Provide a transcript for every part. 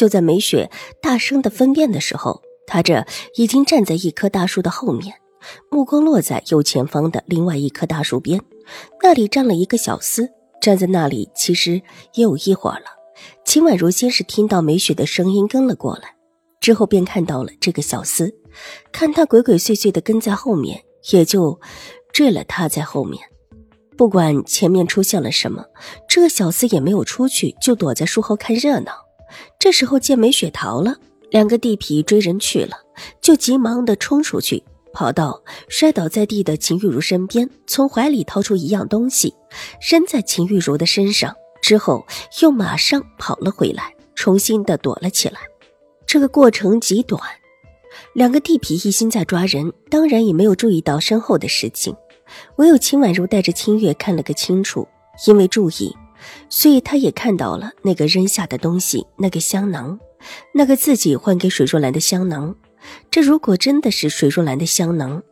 就在梅雪大声的分辨的时候，他这已经站在一棵大树的后面，目光落在右前方的另外一棵大树边，那里站了一个小厮，站在那里其实也有一会儿了。秦婉如先是听到梅雪的声音跟了过来，之后便看到了这个小厮，看他鬼鬼祟祟的跟在后面，也就追了他在后面。不管前面出现了什么，这个小厮也没有出去，就躲在树后看热闹。这时候见梅雪逃了，两个地痞追人去了，就急忙的冲出去，跑到摔倒在地的秦玉茹身边，从怀里掏出一样东西，扔在秦玉茹的身上，之后又马上跑了回来，重新的躲了起来。这个过程极短，两个地痞一心在抓人，当然也没有注意到身后的事情，唯有秦婉如带着清月看了个清楚，因为注意。所以他也看到了那个扔下的东西，那个香囊，那个自己换给水若兰的香囊。这如果真的是水若兰的香囊，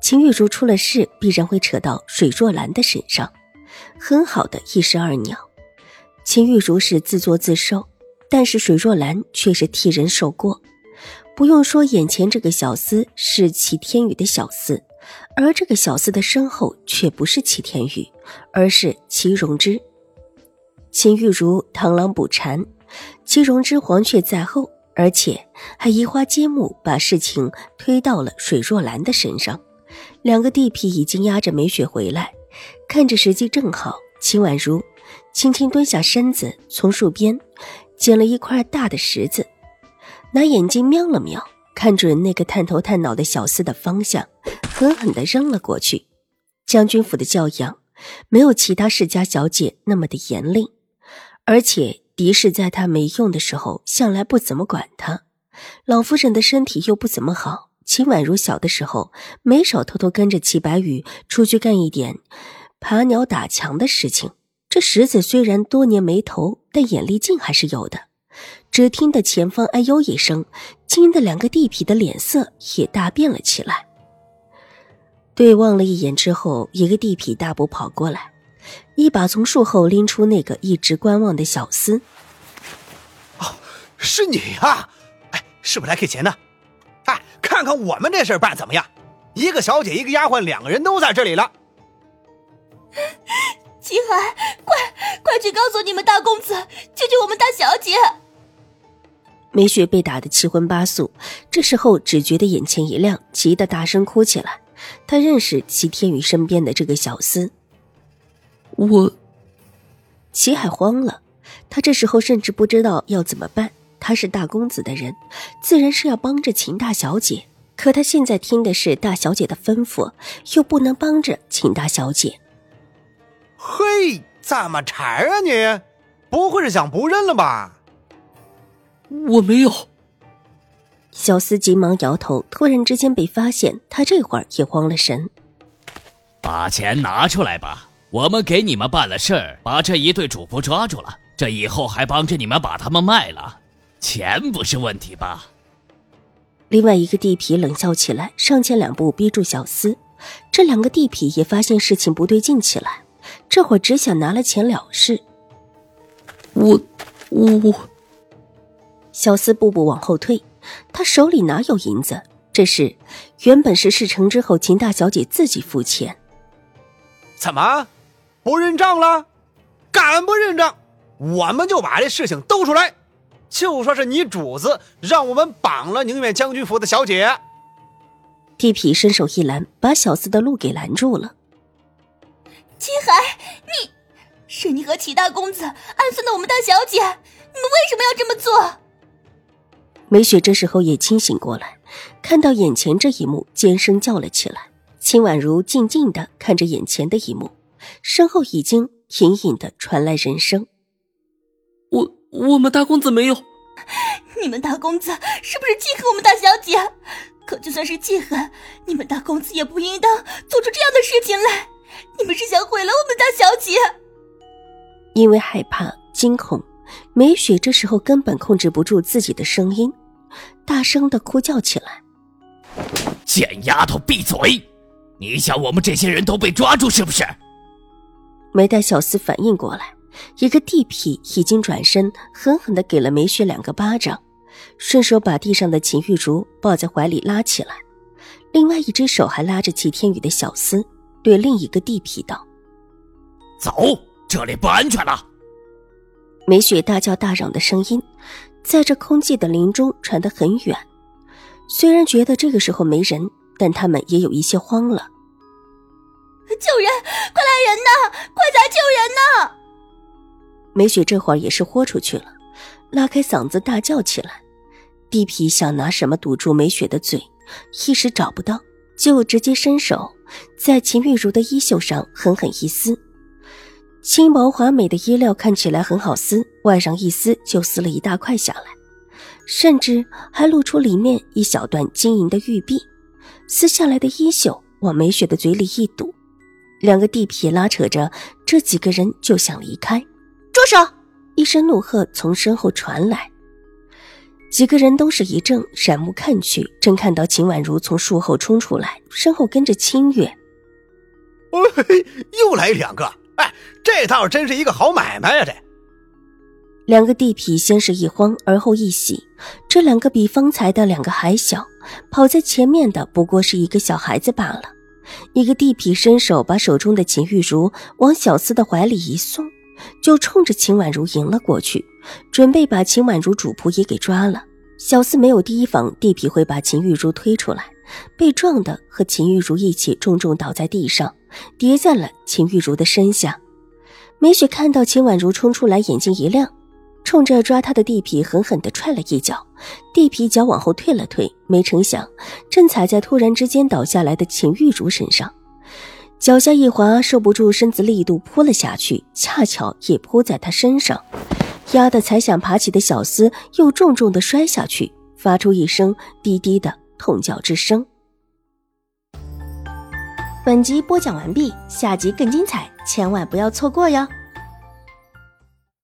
秦玉茹出了事，必然会扯到水若兰的身上。很好的一石二鸟，秦玉茹是自作自受，但是水若兰却是替人受过。不用说，眼前这个小厮是齐天宇的小厮，而这个小厮的身后却不是齐天宇，而是齐荣之。秦玉茹螳螂捕蝉，齐荣之黄雀在后，而且还移花接木，把事情推到了水若兰的身上。两个地痞已经押着梅雪回来，看着时机正好，秦婉如轻轻蹲下身子，从树边捡了一块大的石子，拿眼睛瞄了瞄，看准那个探头探脑的小厮的方向，狠狠地扔了过去。将军府的教养没有其他世家小姐那么的严厉。而且狄氏在他没用的时候，向来不怎么管他。老夫人的身体又不怎么好，秦婉如小的时候没少偷偷跟着齐白羽出去干一点爬鸟打墙的事情。这石子虽然多年没投，但眼力劲还是有的。只听得前方哎呦一声，惊得两个地痞的脸色也大变了起来。对望了一眼之后，一个地痞大步跑过来。一把从树后拎出那个一直观望的小厮。哦，是你呀！哎，是不是来给钱的？哎，看看我们这事办怎么样？一个小姐，一个丫鬟，两个人都在这里了。齐寒，快快去告诉你们大公子，救救我们大小姐！梅雪被打得七荤八素，这时候只觉得眼前一亮，急得大声哭起来。她认识齐天宇身边的这个小厮。我，齐海慌了，他这时候甚至不知道要怎么办。他是大公子的人，自然是要帮着秦大小姐。可他现在听的是大小姐的吩咐，又不能帮着秦大小姐。嘿，怎么馋啊你？不会是想不认了吧？我没有。小厮急忙摇头，突然之间被发现，他这会儿也慌了神。把钱拿出来吧。我们给你们办了事儿，把这一对主仆抓住了，这以后还帮着你们把他们卖了，钱不是问题吧？另外一个地痞冷笑起来，上前两步逼住小厮。这两个地痞也发现事情不对劲起来，这会儿只想拿了钱了事。我我，我小厮步步往后退，他手里哪有银子？这事原本是事成之后，秦大小姐自己付钱。怎么？不认账了？敢不认账，我们就把这事情兜出来，就说是你主子让我们绑了宁远将军府的小姐。地痞伸手一拦，把小厮的路给拦住了。秦海，你是你和齐大公子暗算的我们大小姐，你们为什么要这么做？梅雪这时候也清醒过来，看到眼前这一幕，尖声叫了起来。秦婉如静静的看着眼前的一幕，身后已经隐隐的传来人声：“我我们大公子没有，你们大公子是不是记恨我们大小姐？可就算是记恨，你们大公子也不应当做出这样的事情来。你们是想毁了我们大小姐？因为害怕、惊恐，梅雪这时候根本控制不住自己的声音，大声的哭叫起来：“贱丫头，闭嘴！你想我们这些人都被抓住是不是？”没待小厮反应过来，一个地痞已经转身，狠狠的给了梅雪两个巴掌，顺手把地上的秦玉竹抱在怀里拉起来，另外一只手还拉着齐天宇的小厮，对另一个地痞道：“走。”这里不安全了！梅雪大叫大嚷的声音，在这空寂的林中传得很远。虽然觉得这个时候没人，但他们也有一些慌了。救人！快来人呐！快来救人呐！梅雪这会儿也是豁出去了，拉开嗓子大叫起来。地痞想拿什么堵住梅雪的嘴，一时找不到，就直接伸手在秦玉茹的衣袖上狠狠一撕。轻薄华美的衣料看起来很好撕，外上一撕就撕了一大块下来，甚至还露出里面一小段晶莹的玉臂。撕下来的衣袖往梅雪的嘴里一堵，两个地痞拉扯着这几个人就想离开。住手！一声怒喝从身后传来，几个人都是一怔，闪目看去，正看到秦婉如从树后冲出来，身后跟着清月。哎，又来两个！哎，这倒真是一个好买卖呀！这两个地痞先是一慌，而后一喜。这两个比方才的两个还小，跑在前面的不过是一个小孩子罢了。一个地痞伸手把手中的秦玉茹往小厮的怀里一送，就冲着秦婉如迎了过去，准备把秦婉如主仆也给抓了。小厮没有提防地痞会把秦玉茹推出来，被撞的和秦玉茹一起重重倒在地上。跌在了秦玉茹的身下，梅雪看到秦婉如冲出来，眼睛一亮，冲着抓他的地痞狠狠地踹了一脚，地痞脚往后退了退，没成想正踩在突然之间倒下来的秦玉茹身上，脚下一滑，受不住身子力度扑了下去，恰巧也扑在他身上，压得才想爬起的小厮又重重地摔下去，发出一声低低的痛叫之声。本集播讲完毕，下集更精彩，千万不要错过哟。